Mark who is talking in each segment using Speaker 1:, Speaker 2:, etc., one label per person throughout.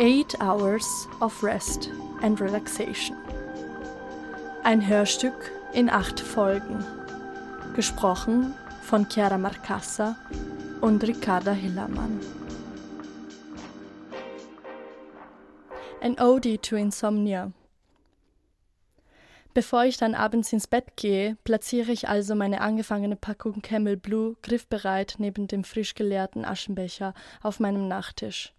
Speaker 1: Eight Hours of Rest and Relaxation. Ein Hörstück in acht Folgen. Gesprochen von Chiara Marcassa und Ricarda Hillermann. An Ode to Insomnia. Bevor ich dann abends ins Bett gehe, platziere ich also meine angefangene Packung Camel Blue griffbereit neben dem frisch geleerten Aschenbecher auf meinem Nachttisch.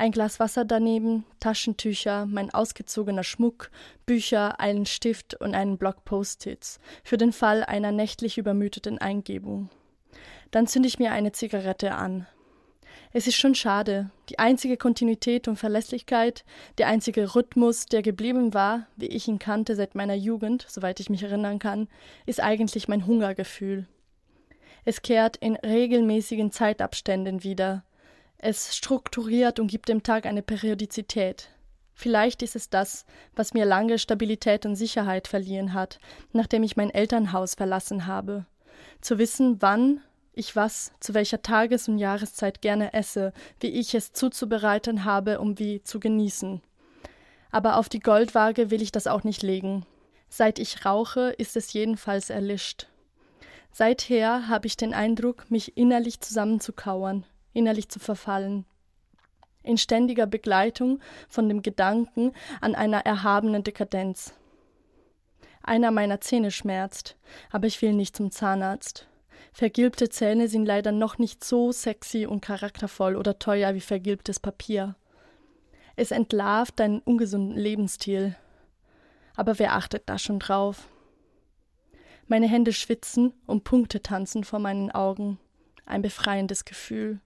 Speaker 1: Ein Glas Wasser daneben, Taschentücher, mein ausgezogener Schmuck, Bücher, einen Stift und einen Block Post-its für den Fall einer nächtlich übermüdeten Eingebung. Dann zünde ich mir eine Zigarette an, es ist schon schade. Die einzige Kontinuität und Verlässlichkeit, der einzige Rhythmus, der geblieben war, wie ich ihn kannte seit meiner Jugend, soweit ich mich erinnern kann, ist eigentlich mein Hungergefühl. Es kehrt in regelmäßigen Zeitabständen wieder. Es strukturiert und gibt dem Tag eine Periodizität. Vielleicht ist es das, was mir lange Stabilität und Sicherheit verliehen hat, nachdem ich mein Elternhaus verlassen habe. Zu wissen, wann ich was zu welcher Tages- und Jahreszeit gerne esse, wie ich es zuzubereiten habe, um wie zu genießen. Aber auf die Goldwaage will ich das auch nicht legen. Seit ich rauche, ist es jedenfalls erlischt. Seither habe ich den Eindruck, mich innerlich zusammenzukauern, innerlich zu verfallen. In ständiger Begleitung von dem Gedanken an einer erhabenen Dekadenz. Einer meiner Zähne schmerzt, aber ich will nicht zum Zahnarzt. Vergilbte Zähne sind leider noch nicht so sexy und charaktervoll oder teuer wie vergilbtes Papier. Es entlarvt deinen ungesunden Lebensstil. Aber wer achtet da schon drauf? Meine Hände schwitzen und Punkte tanzen vor meinen Augen. Ein befreiendes Gefühl.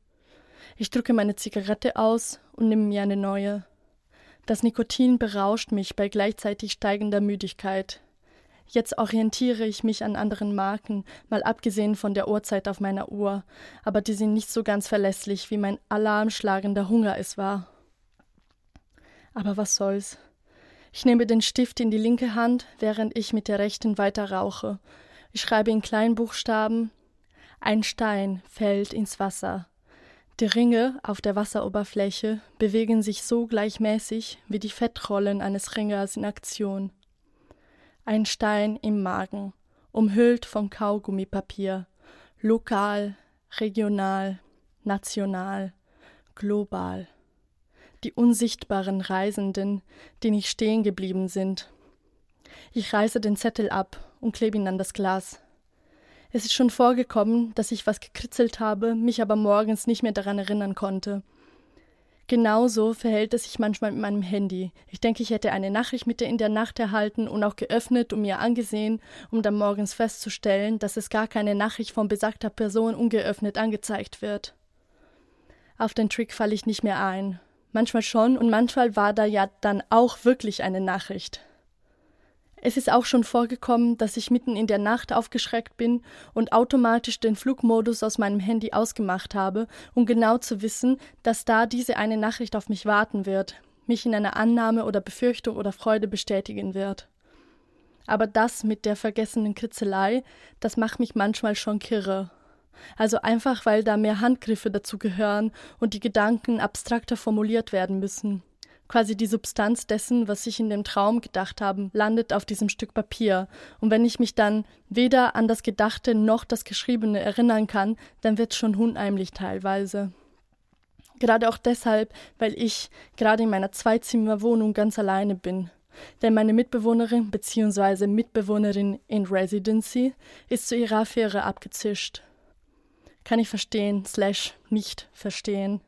Speaker 1: Ich drücke meine Zigarette aus und nehme mir eine neue. Das Nikotin berauscht mich bei gleichzeitig steigender Müdigkeit. Jetzt orientiere ich mich an anderen Marken, mal abgesehen von der Uhrzeit auf meiner Uhr, aber die sind nicht so ganz verlässlich, wie mein alarmschlagender Hunger es war. Aber was soll's? Ich nehme den Stift in die linke Hand, während ich mit der rechten weiter rauche. Ich schreibe in Kleinbuchstaben Ein Stein fällt ins Wasser. Die Ringe auf der Wasseroberfläche bewegen sich so gleichmäßig wie die Fettrollen eines Ringers in Aktion ein Stein im Magen, umhüllt von Kaugummipapier, lokal, regional, national, global. Die unsichtbaren Reisenden, die nicht stehen geblieben sind. Ich reiße den Zettel ab und klebe ihn an das Glas. Es ist schon vorgekommen, dass ich was gekritzelt habe, mich aber morgens nicht mehr daran erinnern konnte. Genauso verhält es sich manchmal mit meinem Handy. Ich denke, ich hätte eine Nachricht mit in der Nacht erhalten und auch geöffnet und mir angesehen, um dann morgens festzustellen, dass es gar keine Nachricht von besagter Person ungeöffnet angezeigt wird. Auf den Trick falle ich nicht mehr ein. Manchmal schon und manchmal war da ja dann auch wirklich eine Nachricht. Es ist auch schon vorgekommen, dass ich mitten in der Nacht aufgeschreckt bin und automatisch den Flugmodus aus meinem Handy ausgemacht habe, um genau zu wissen, dass da diese eine Nachricht auf mich warten wird, mich in einer Annahme oder Befürchtung oder Freude bestätigen wird. Aber das mit der vergessenen Kritzelei, das macht mich manchmal schon kirre. Also einfach, weil da mehr Handgriffe dazu gehören und die Gedanken abstrakter formuliert werden müssen. Quasi die Substanz dessen, was ich in dem Traum gedacht habe, landet auf diesem Stück Papier. Und wenn ich mich dann weder an das Gedachte noch das Geschriebene erinnern kann, dann wird's schon unheimlich teilweise. Gerade auch deshalb, weil ich gerade in meiner Zweizimmerwohnung ganz alleine bin. Denn meine Mitbewohnerin bzw. Mitbewohnerin in Residency ist zu ihrer Affäre abgezischt. Kann ich verstehen, slash nicht verstehen.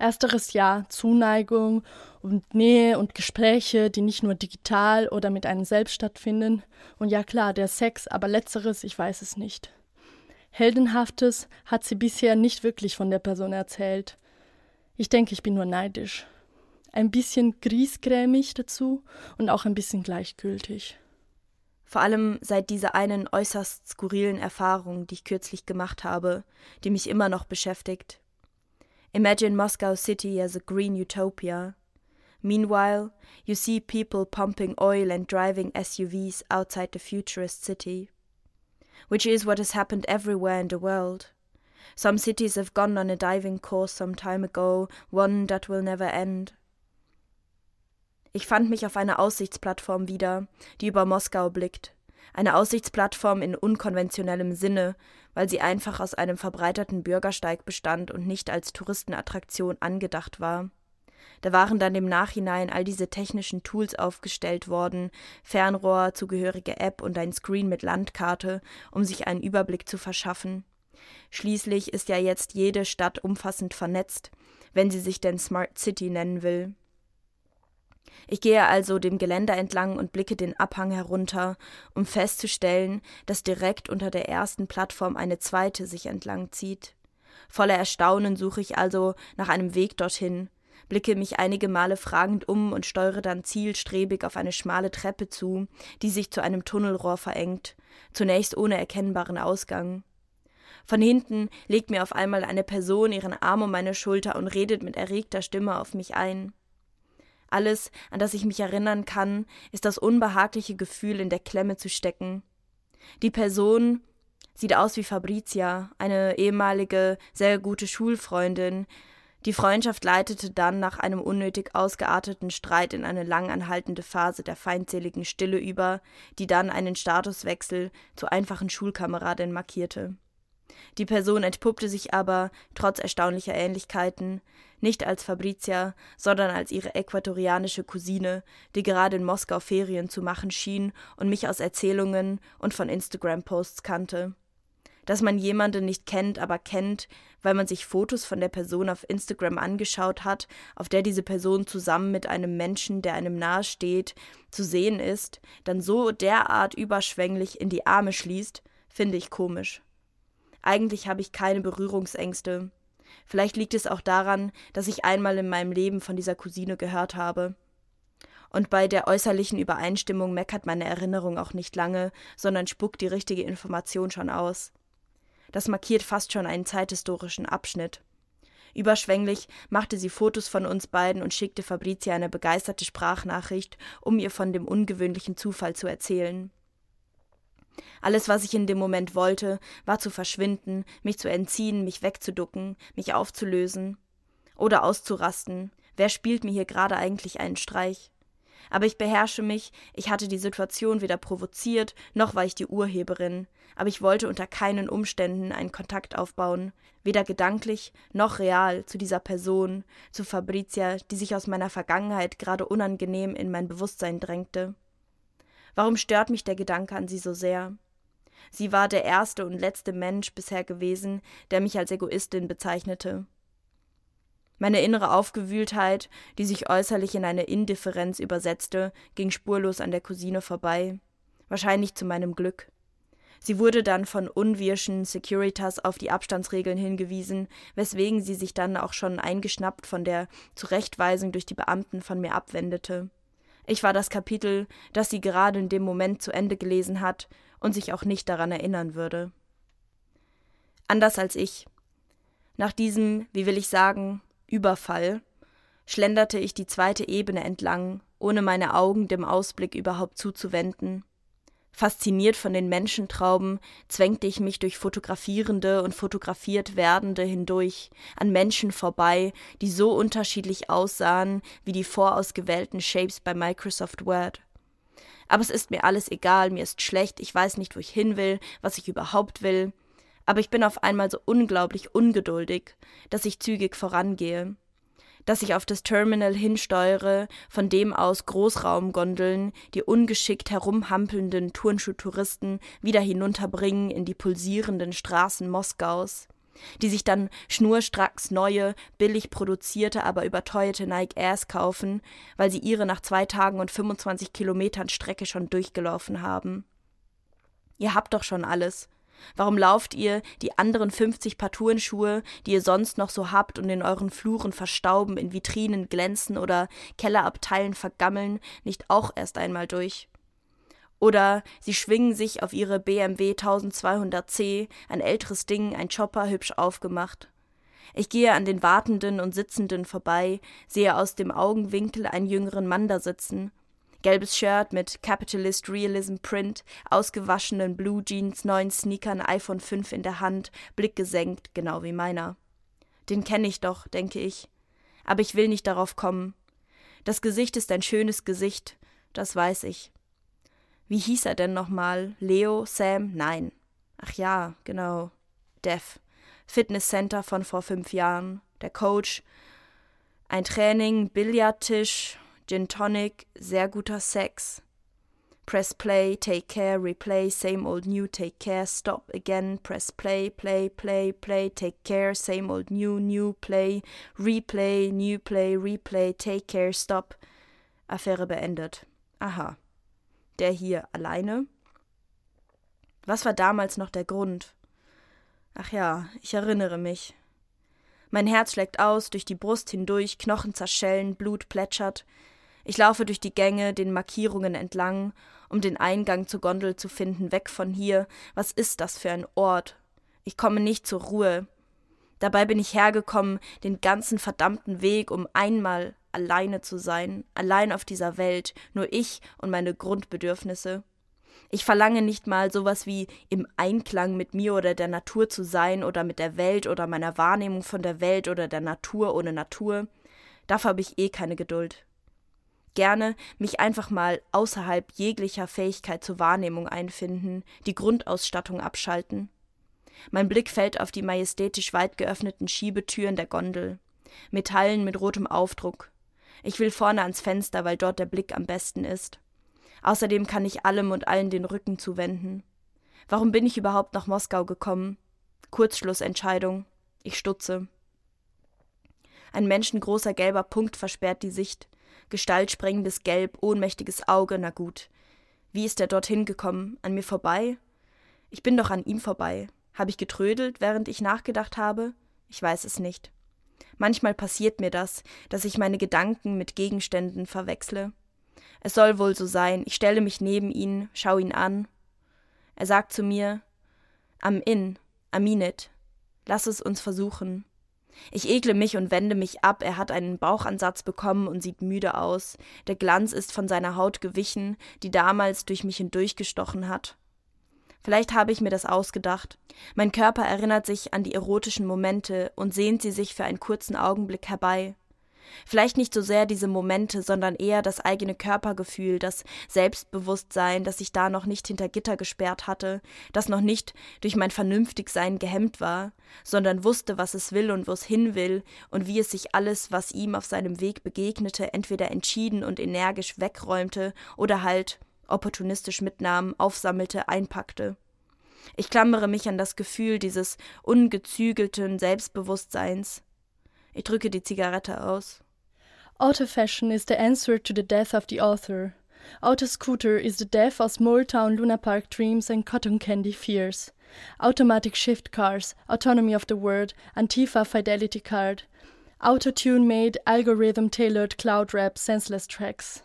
Speaker 1: Ersteres ja Zuneigung und Nähe und Gespräche, die nicht nur digital oder mit einem selbst stattfinden. Und ja klar, der Sex, aber letzteres, ich weiß es nicht. Heldenhaftes hat sie bisher nicht wirklich von der Person erzählt. Ich denke, ich bin nur neidisch. Ein bisschen griesgrämig dazu und auch ein bisschen gleichgültig.
Speaker 2: Vor allem seit dieser einen äußerst skurrilen Erfahrung, die ich kürzlich gemacht habe, die mich immer noch beschäftigt, Imagine Moscow City as a green utopia. Meanwhile, you see people pumping oil and driving SUVs outside the futurist city. Which is what has happened everywhere in the world. Some cities have gone on a diving course some time ago, one that will never end. Ich fand mich auf einer Aussichtsplattform wieder, die über Moskau blickt. Eine Aussichtsplattform in unkonventionellem Sinne, weil sie einfach aus einem verbreiterten Bürgersteig bestand und nicht als Touristenattraktion angedacht war. Da waren dann im Nachhinein all diese technischen Tools aufgestellt worden, Fernrohr, zugehörige App und ein Screen mit Landkarte, um sich einen Überblick zu verschaffen. Schließlich ist ja jetzt jede Stadt umfassend vernetzt, wenn sie sich denn Smart City nennen will. Ich gehe also dem Geländer entlang und blicke den Abhang herunter, um festzustellen, dass direkt unter der ersten Plattform eine zweite sich entlang zieht. Voller Erstaunen suche ich also nach einem Weg dorthin, blicke mich einige Male fragend um und steuere dann zielstrebig auf eine schmale Treppe zu, die sich zu einem Tunnelrohr verengt, zunächst ohne erkennbaren Ausgang. Von hinten legt mir auf einmal eine Person ihren Arm um meine Schulter und redet mit erregter Stimme auf mich ein. Alles, an das ich mich erinnern kann, ist das unbehagliche Gefühl, in der Klemme zu stecken. Die Person sieht aus wie Fabrizia, eine ehemalige, sehr gute Schulfreundin. Die Freundschaft leitete dann nach einem unnötig ausgearteten Streit in eine lang anhaltende Phase der feindseligen Stille über, die dann einen Statuswechsel zur einfachen Schulkameradin markierte. Die Person entpuppte sich aber, trotz erstaunlicher Ähnlichkeiten, nicht als Fabrizia, sondern als ihre äquatorianische Cousine, die gerade in Moskau Ferien zu machen schien und mich aus Erzählungen und von Instagram-Posts kannte. Dass man jemanden nicht kennt, aber kennt, weil man sich Fotos von der Person auf Instagram angeschaut hat, auf der diese Person zusammen mit einem Menschen, der einem nahesteht, zu sehen ist, dann so derart überschwänglich in die Arme schließt, finde ich komisch. Eigentlich habe ich keine Berührungsängste. Vielleicht liegt es auch daran, dass ich einmal in meinem Leben von dieser Cousine gehört habe. Und bei der äußerlichen Übereinstimmung meckert meine Erinnerung auch nicht lange, sondern spuckt die richtige Information schon aus. Das markiert fast schon einen zeithistorischen Abschnitt. Überschwänglich machte sie Fotos von uns beiden und schickte Fabrizia eine begeisterte Sprachnachricht, um ihr von dem ungewöhnlichen Zufall zu erzählen. Alles, was ich in dem Moment wollte, war zu verschwinden, mich zu entziehen, mich wegzuducken, mich aufzulösen oder auszurasten. Wer spielt mir hier gerade eigentlich einen Streich? Aber ich beherrsche mich, ich hatte die Situation weder provoziert, noch war ich die Urheberin, aber ich wollte unter keinen Umständen einen Kontakt aufbauen, weder gedanklich noch real zu dieser Person, zu Fabrizia, die sich aus meiner Vergangenheit gerade unangenehm in mein Bewusstsein drängte. Warum stört mich der Gedanke an sie so sehr? Sie war der erste und letzte Mensch bisher gewesen, der mich als Egoistin bezeichnete. Meine innere Aufgewühltheit, die sich äußerlich in eine Indifferenz übersetzte, ging spurlos an der Cousine vorbei, wahrscheinlich zu meinem Glück. Sie wurde dann von unwirschen Securitas auf die Abstandsregeln hingewiesen, weswegen sie sich dann auch schon eingeschnappt von der Zurechtweisung durch die Beamten von mir abwendete. Ich war das Kapitel, das sie gerade in dem Moment zu Ende gelesen hat und sich auch nicht daran erinnern würde. Anders als ich. Nach diesem, wie will ich sagen, Überfall, schlenderte ich die zweite Ebene entlang, ohne meine Augen dem Ausblick überhaupt zuzuwenden. Fasziniert von den Menschentrauben zwängte ich mich durch Fotografierende und fotografiert Werdende hindurch, an Menschen vorbei, die so unterschiedlich aussahen wie die vorausgewählten Shapes bei Microsoft Word. Aber es ist mir alles egal, mir ist schlecht, ich weiß nicht, wo ich hin will, was ich überhaupt will, aber ich bin auf einmal so unglaublich ungeduldig, dass ich zügig vorangehe dass ich auf das Terminal hinsteuere, von dem aus Großraumgondeln die ungeschickt herumhampelnden Turnschuhtouristen wieder hinunterbringen in die pulsierenden Straßen Moskaus, die sich dann schnurstracks neue, billig produzierte, aber überteuerte Nike Airs kaufen, weil sie ihre nach zwei Tagen und 25 Kilometern Strecke schon durchgelaufen haben. Ihr habt doch schon alles, Warum lauft ihr die anderen 50 Paar Turnschuhe, die ihr sonst noch so habt und in euren Fluren verstauben, in Vitrinen glänzen oder Kellerabteilen vergammeln, nicht auch erst einmal durch? Oder sie schwingen sich auf ihre BMW 1200C, ein älteres Ding, ein Chopper hübsch aufgemacht. Ich gehe an den Wartenden und Sitzenden vorbei, sehe aus dem Augenwinkel einen jüngeren Mann da sitzen, Gelbes Shirt mit Capitalist Realism Print, ausgewaschenen Blue Jeans, neuen Sneakern, iPhone 5 in der Hand, Blick gesenkt, genau wie meiner. Den kenne ich doch, denke ich. Aber ich will nicht darauf kommen. Das Gesicht ist ein schönes Gesicht, das weiß ich. Wie hieß er denn nochmal? Leo? Sam? Nein. Ach ja, genau. Dev. Fitnesscenter von vor fünf Jahren. Der Coach. Ein Training, Billardtisch, Gin Tonic, sehr guter Sex. Press play, take care, replay, same old new, take care, stop again, press play, play, play, play, take care, same old new, new, play, replay, new play, replay, take care, stop. Affäre beendet. Aha. Der hier alleine? Was war damals noch der Grund? Ach ja, ich erinnere mich. Mein Herz schlägt aus, durch die Brust hindurch, Knochen zerschellen, Blut plätschert. Ich laufe durch die Gänge, den Markierungen entlang, um den Eingang zur Gondel zu finden, weg von hier. Was ist das für ein Ort? Ich komme nicht zur Ruhe. Dabei bin ich hergekommen, den ganzen verdammten Weg, um einmal alleine zu sein, allein auf dieser Welt, nur ich und meine Grundbedürfnisse. Ich verlange nicht mal sowas wie im Einklang mit mir oder der Natur zu sein oder mit der Welt oder meiner Wahrnehmung von der Welt oder der Natur ohne Natur. Dafür habe ich eh keine Geduld. Gerne mich einfach mal außerhalb jeglicher Fähigkeit zur Wahrnehmung einfinden, die Grundausstattung abschalten. Mein Blick fällt auf die majestätisch weit geöffneten Schiebetüren der Gondel. Metallen mit rotem Aufdruck. Ich will vorne ans Fenster, weil dort der Blick am besten ist. Außerdem kann ich allem und allen den Rücken zuwenden. Warum bin ich überhaupt nach Moskau gekommen? Kurzschlussentscheidung. Ich stutze. Ein menschengroßer gelber Punkt versperrt die Sicht. Gestaltsprengendes Gelb, ohnmächtiges Auge, na gut. Wie ist er dorthin gekommen? An mir vorbei? Ich bin doch an ihm vorbei. Habe ich getrödelt, während ich nachgedacht habe? Ich weiß es nicht. Manchmal passiert mir das, dass ich meine Gedanken mit Gegenständen verwechsle. Es soll wohl so sein. Ich stelle mich neben ihn, schau ihn an. Er sagt zu mir, Am in, Aminit, lass es uns versuchen. Ich ekle mich und wende mich ab, er hat einen Bauchansatz bekommen und sieht müde aus. Der Glanz ist von seiner Haut gewichen, die damals durch mich hindurchgestochen hat. Vielleicht habe ich mir das ausgedacht. Mein Körper erinnert sich an die erotischen Momente und sehnt sie sich für einen kurzen Augenblick herbei. Vielleicht nicht so sehr diese Momente, sondern eher das eigene Körpergefühl, das Selbstbewusstsein, das ich da noch nicht hinter Gitter gesperrt hatte, das noch nicht durch mein Vernünftigsein gehemmt war, sondern wusste, was es will und wo es hin will und wie es sich alles, was ihm auf seinem Weg begegnete, entweder entschieden und energisch wegräumte oder halt opportunistisch mitnahm, aufsammelte, einpackte. Ich klammere mich an das Gefühl dieses ungezügelten Selbstbewusstseins, ich drücke die Zigarette aus.
Speaker 1: Auto fashion is the answer to the death of the author. Auto scooter is the death of small town Luna Park dreams and cotton candy fears. Automatic shift cars, autonomy of the word, Antifa fidelity card. Auto tune made, algorithm tailored cloud rap, senseless tracks.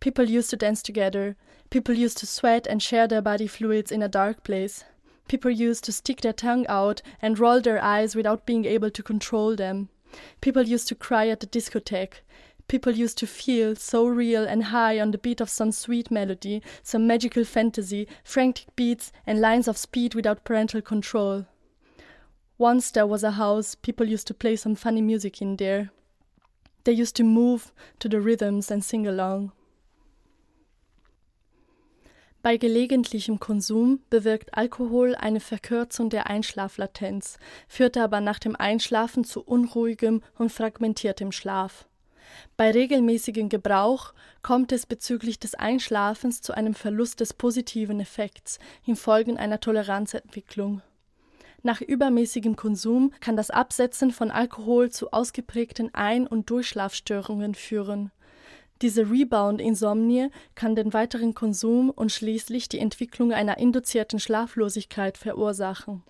Speaker 1: People used to dance together. People used to sweat and share their body fluids in a dark place. People used to stick their tongue out and roll their eyes without being able to control them. People used to cry at the discotheque. People used to feel so real and high on the beat of some sweet melody, some magical fantasy, frantic beats, and lines of speed without parental control. Once there was a house, people used to play some funny music in there. They used to move to the rhythms and sing along. Bei gelegentlichem Konsum bewirkt Alkohol eine Verkürzung der Einschlaflatenz, führt aber nach dem Einschlafen zu unruhigem und fragmentiertem Schlaf. Bei regelmäßigem Gebrauch kommt es bezüglich des Einschlafens zu einem Verlust des positiven Effekts infolge einer Toleranzentwicklung. Nach übermäßigem Konsum kann das Absetzen von Alkohol zu ausgeprägten Ein- und Durchschlafstörungen führen. Diese Rebound-Insomnie kann den weiteren Konsum und schließlich die Entwicklung einer induzierten Schlaflosigkeit verursachen.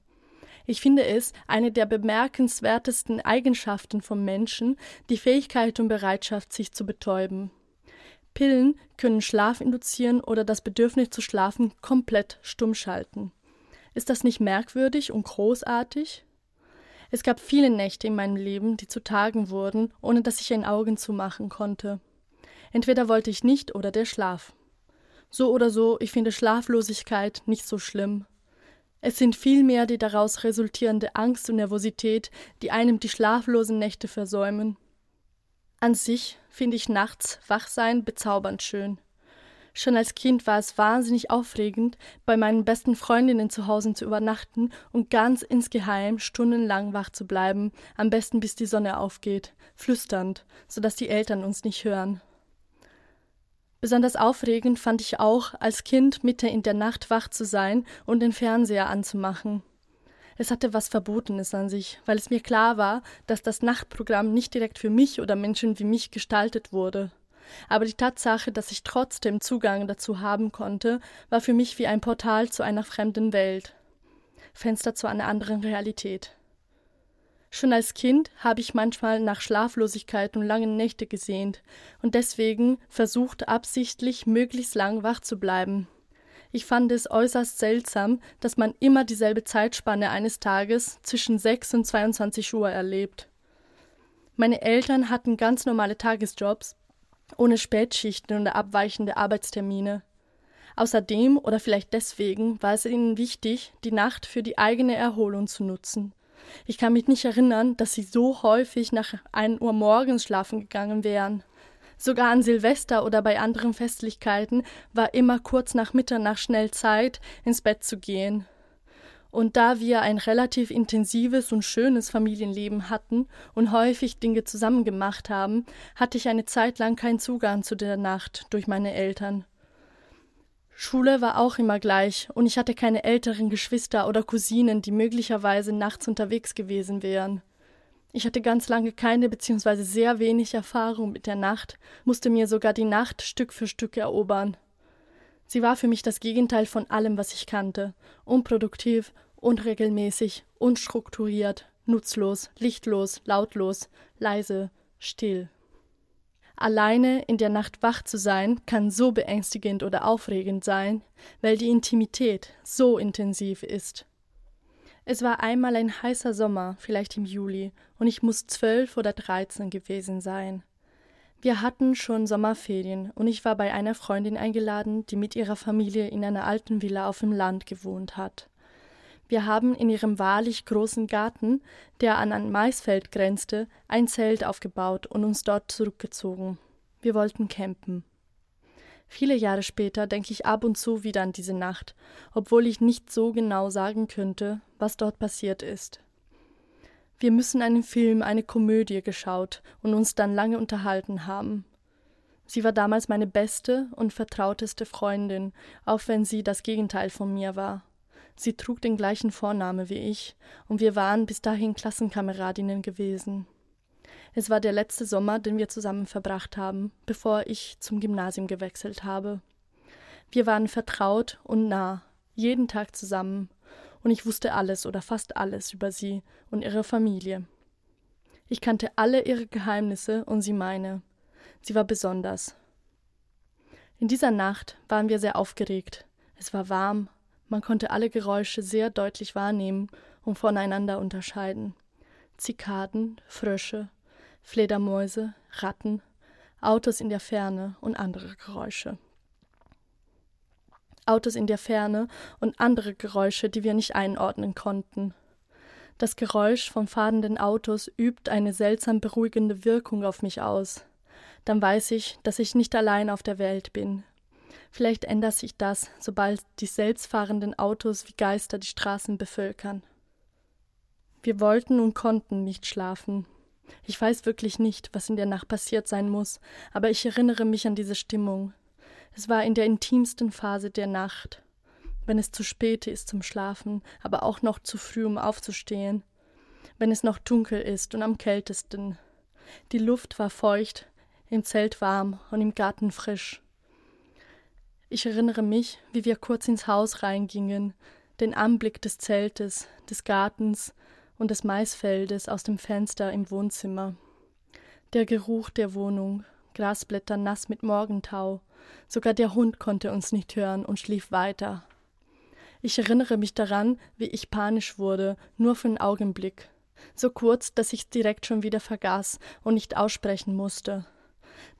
Speaker 1: Ich finde es eine der bemerkenswertesten Eigenschaften vom Menschen, die Fähigkeit und Bereitschaft, sich zu betäuben. Pillen können Schlaf induzieren oder das Bedürfnis zu schlafen komplett stumm schalten. Ist das nicht merkwürdig und großartig? Es gab viele Nächte in meinem Leben, die zu Tagen wurden, ohne dass ich ein Augen zumachen konnte. Entweder wollte ich nicht oder der Schlaf. So oder so, ich finde Schlaflosigkeit nicht so schlimm. Es sind vielmehr die daraus resultierende Angst und Nervosität, die einem die schlaflosen Nächte versäumen. An sich finde ich nachts Wachsein bezaubernd schön. Schon als Kind war es wahnsinnig aufregend, bei meinen besten Freundinnen zu Hause zu übernachten und ganz insgeheim stundenlang wach zu bleiben, am besten bis die Sonne aufgeht, flüsternd, so dass die Eltern uns nicht hören. Besonders aufregend fand ich auch, als Kind mitten in der Nacht wach zu sein und den Fernseher anzumachen. Es hatte was Verbotenes an sich, weil es mir klar war, dass das Nachtprogramm nicht direkt für mich oder Menschen wie mich gestaltet wurde. Aber die Tatsache, dass ich trotzdem Zugang dazu haben konnte, war für mich wie ein Portal zu einer fremden Welt. Fenster zu einer anderen Realität. Schon als Kind habe ich manchmal nach Schlaflosigkeit und langen Nächte gesehnt und deswegen versucht absichtlich möglichst lang wach zu bleiben. Ich fand es äußerst seltsam, dass man immer dieselbe Zeitspanne eines Tages zwischen 6 und 22 Uhr erlebt. Meine Eltern hatten ganz normale Tagesjobs, ohne Spätschichten oder abweichende Arbeitstermine. Außerdem oder vielleicht deswegen war es ihnen wichtig, die Nacht für die eigene Erholung zu nutzen. Ich kann mich nicht erinnern, dass sie so häufig nach 1 Uhr morgens schlafen gegangen wären. Sogar an Silvester oder bei anderen Festlichkeiten war immer kurz nach Mitternacht schnell Zeit, ins Bett zu gehen. Und da wir ein relativ intensives und schönes Familienleben hatten und häufig Dinge zusammen gemacht haben, hatte ich eine Zeit lang keinen Zugang zu der Nacht durch meine Eltern. Schule war auch immer gleich, und ich hatte keine älteren Geschwister oder Cousinen, die möglicherweise nachts unterwegs gewesen wären. Ich hatte ganz lange keine bzw. sehr wenig Erfahrung mit der Nacht, musste mir sogar die Nacht Stück für Stück erobern. Sie war für mich das Gegenteil von allem, was ich kannte, unproduktiv, unregelmäßig, unstrukturiert, nutzlos, lichtlos, lautlos, leise, still. Alleine in der Nacht wach zu sein, kann so beängstigend oder aufregend sein, weil die Intimität so intensiv ist. Es war einmal ein heißer Sommer, vielleicht im Juli, und ich muss zwölf oder dreizehn gewesen sein. Wir hatten schon Sommerferien, und ich war bei einer Freundin eingeladen, die mit ihrer Familie in einer alten Villa auf dem Land gewohnt hat. Wir haben in ihrem wahrlich großen Garten, der an ein Maisfeld grenzte, ein Zelt aufgebaut und uns dort zurückgezogen. Wir wollten campen. Viele Jahre später denke ich ab und zu wieder an diese Nacht, obwohl ich nicht so genau sagen könnte, was dort passiert ist. Wir müssen einen Film, eine Komödie geschaut und uns dann lange unterhalten haben. Sie war damals meine beste und vertrauteste Freundin, auch wenn sie das Gegenteil von mir war. Sie trug den gleichen Vorname wie ich, und wir waren bis dahin Klassenkameradinnen gewesen. Es war der letzte Sommer, den wir zusammen verbracht haben, bevor ich zum Gymnasium gewechselt habe. Wir waren vertraut und nah, jeden Tag zusammen, und ich wusste alles oder fast alles über sie und ihre Familie. Ich kannte alle ihre Geheimnisse und sie meine. Sie war besonders. In dieser Nacht waren wir sehr aufgeregt. Es war warm, man konnte alle Geräusche sehr deutlich wahrnehmen und voneinander unterscheiden. Zikaden, Frösche, Fledermäuse, Ratten, Autos in der Ferne und andere Geräusche. Autos in der Ferne und andere Geräusche, die wir nicht einordnen konnten. Das Geräusch von fahrenden Autos übt eine seltsam beruhigende Wirkung auf mich aus. Dann weiß ich, dass ich nicht allein auf der Welt bin. Vielleicht ändert sich das, sobald die selbstfahrenden Autos wie Geister die Straßen bevölkern. Wir wollten und konnten nicht schlafen. Ich weiß wirklich nicht, was in der Nacht passiert sein muss, aber ich erinnere mich an diese Stimmung. Es war in der intimsten Phase der Nacht, wenn es zu spät ist zum Schlafen, aber auch noch zu früh, um aufzustehen, wenn es noch dunkel ist und am kältesten. Die Luft war feucht, im Zelt warm und im Garten frisch. Ich erinnere mich, wie wir kurz ins Haus reingingen, den Anblick des Zeltes, des Gartens und des Maisfeldes aus dem Fenster im Wohnzimmer. Der Geruch der Wohnung, Grasblätter nass mit Morgentau, sogar der Hund konnte uns nicht hören und schlief weiter. Ich erinnere mich daran, wie ich panisch wurde, nur für einen Augenblick, so kurz, dass ich direkt schon wieder vergaß und nicht aussprechen musste.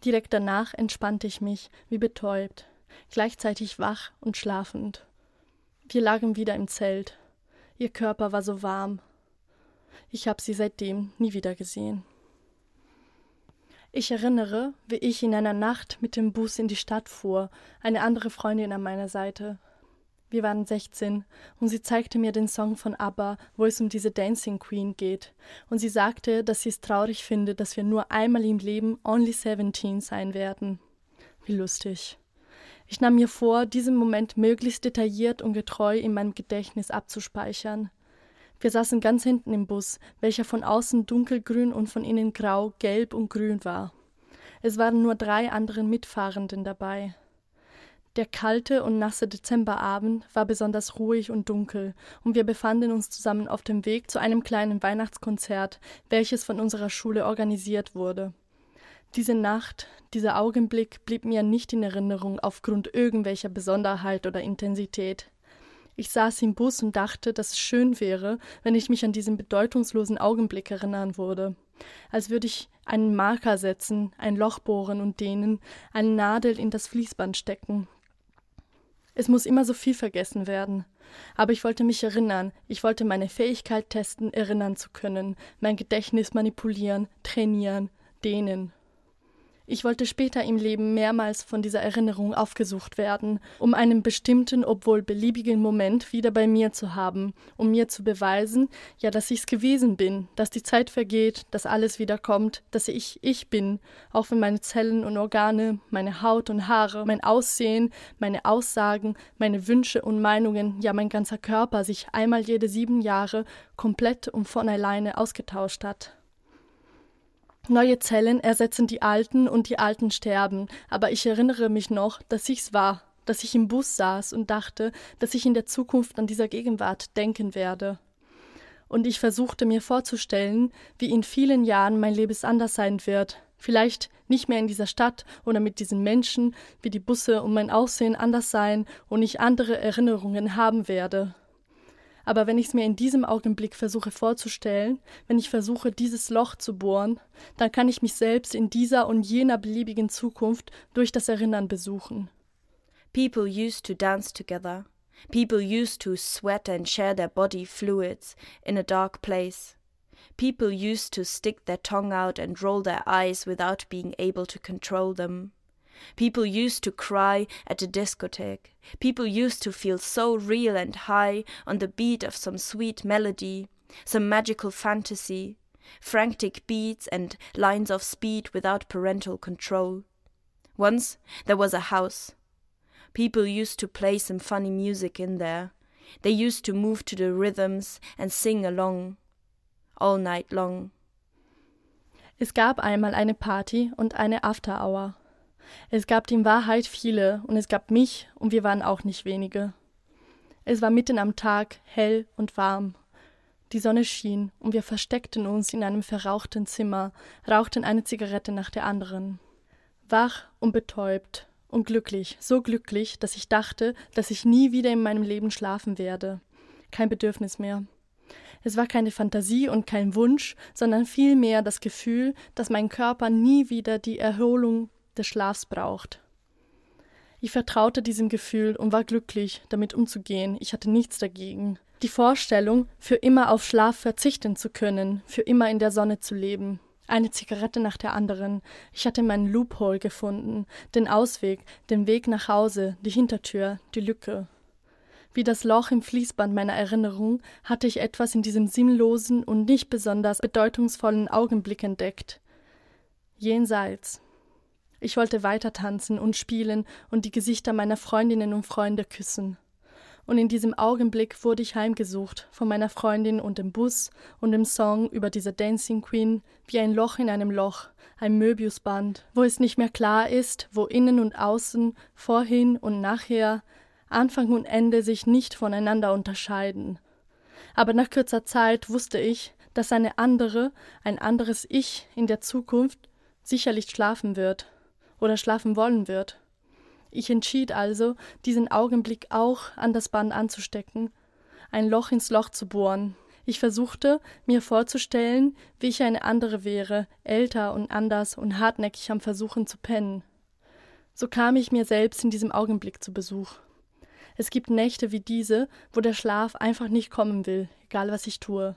Speaker 1: Direkt danach entspannte ich mich, wie betäubt gleichzeitig wach und schlafend. Wir lagen wieder im Zelt. Ihr Körper war so warm. Ich habe sie seitdem nie wieder gesehen. Ich erinnere, wie ich in einer Nacht mit dem Bus in die Stadt fuhr, eine andere Freundin an meiner Seite. Wir waren 16 und sie zeigte mir den Song von ABBA, wo es um diese Dancing Queen geht. Und sie sagte, dass sie es traurig finde, dass wir nur einmal im Leben Only 17 sein werden. Wie lustig. Ich nahm mir vor, diesen Moment möglichst detailliert und getreu in meinem Gedächtnis abzuspeichern. Wir saßen ganz hinten im Bus, welcher von außen dunkelgrün und von innen grau, gelb und grün war. Es waren nur drei andere Mitfahrenden dabei. Der kalte und nasse Dezemberabend war besonders ruhig und dunkel, und wir befanden uns zusammen auf dem Weg zu einem kleinen Weihnachtskonzert, welches von unserer Schule organisiert wurde. Diese Nacht, dieser Augenblick blieb mir nicht in Erinnerung aufgrund irgendwelcher Besonderheit oder Intensität. Ich saß im Bus und dachte, dass es schön wäre, wenn ich mich an diesen bedeutungslosen Augenblick erinnern würde. Als würde ich einen Marker setzen, ein Loch bohren und dehnen, eine Nadel in das Fließband stecken, es muss immer so viel vergessen werden. Aber ich wollte mich erinnern, ich wollte meine Fähigkeit testen, erinnern zu können, mein Gedächtnis manipulieren, trainieren, dehnen. Ich wollte später im Leben mehrmals von dieser Erinnerung aufgesucht werden, um einen bestimmten, obwohl beliebigen Moment wieder bei mir zu haben, um mir zu beweisen, ja, dass ich's gewesen bin, dass die Zeit vergeht, dass alles wieder kommt, dass ich ich bin, auch wenn meine Zellen und Organe, meine Haut und Haare, mein Aussehen, meine Aussagen, meine Wünsche und Meinungen, ja mein ganzer Körper sich einmal jede sieben Jahre komplett und von alleine ausgetauscht hat. Neue Zellen ersetzen die alten und die alten sterben, aber ich erinnere mich noch, dass ich's war, dass ich im Bus saß und dachte, dass ich in der Zukunft an dieser Gegenwart denken werde. Und ich versuchte mir vorzustellen, wie in vielen Jahren mein Leben anders sein wird, vielleicht nicht mehr in dieser Stadt oder mit diesen Menschen, wie die Busse und mein Aussehen anders sein und ich andere Erinnerungen haben werde. Aber wenn ich es mir in diesem Augenblick versuche vorzustellen, wenn ich versuche, dieses Loch zu bohren, dann kann ich mich selbst in dieser und jener beliebigen Zukunft durch das Erinnern besuchen.
Speaker 2: People used to dance together. People used to sweat and share their body fluids in a dark place. People used to stick their tongue out and roll their eyes without being able to control them. People used to cry at a discotheque. People used to feel so real and high on the beat of some sweet melody, some magical fantasy, frantic beats and lines of speed without parental control. Once there was a house. People used to play some funny music in there. They used to move to the rhythms and sing along. All night long.
Speaker 1: Es gab einmal eine Party und eine After Hour. Es gab in Wahrheit viele, und es gab mich, und wir waren auch nicht wenige. Es war mitten am Tag, hell und warm. Die Sonne schien, und wir versteckten uns in einem verrauchten Zimmer, rauchten eine Zigarette nach der anderen. Wach und betäubt und glücklich, so glücklich, dass ich dachte, dass ich nie wieder in meinem Leben schlafen werde. Kein Bedürfnis mehr. Es war keine Fantasie und kein Wunsch, sondern vielmehr das Gefühl, dass mein Körper nie wieder die Erholung des Schlafs braucht. Ich vertraute diesem Gefühl und war glücklich, damit umzugehen. Ich hatte nichts dagegen. Die Vorstellung, für immer auf Schlaf verzichten zu können, für immer in der Sonne zu leben. Eine Zigarette nach der anderen. Ich hatte meinen Loophole gefunden, den Ausweg, den Weg nach Hause, die Hintertür, die Lücke. Wie das Loch im Fließband meiner Erinnerung hatte ich etwas in diesem sinnlosen und nicht besonders bedeutungsvollen Augenblick entdeckt. Jenseits. Ich wollte weiter tanzen und spielen und die Gesichter meiner Freundinnen und Freunde küssen. Und in diesem Augenblick wurde ich heimgesucht von meiner Freundin und dem Bus und dem Song über diese Dancing Queen wie ein Loch in einem Loch, ein Möbiusband, wo es nicht mehr klar ist, wo innen und außen, vorhin und nachher, Anfang und Ende sich nicht voneinander unterscheiden. Aber nach kürzer Zeit wusste ich, dass eine andere, ein anderes Ich in der Zukunft sicherlich schlafen wird oder schlafen wollen wird. Ich entschied also, diesen Augenblick auch an das Band anzustecken, ein Loch ins Loch zu bohren. Ich versuchte, mir vorzustellen, wie ich eine andere wäre, älter und anders und hartnäckig am Versuchen zu pennen. So kam ich mir selbst in diesem Augenblick zu Besuch. Es gibt Nächte wie diese, wo der Schlaf einfach nicht kommen will, egal was ich tue.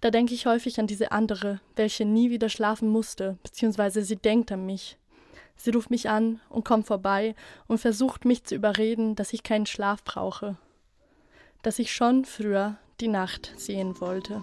Speaker 1: Da denke ich häufig an diese andere, welche nie wieder schlafen musste, beziehungsweise sie denkt an mich. Sie ruft mich an und kommt vorbei und versucht mich zu überreden, dass ich keinen Schlaf brauche, dass ich schon früher die Nacht sehen wollte.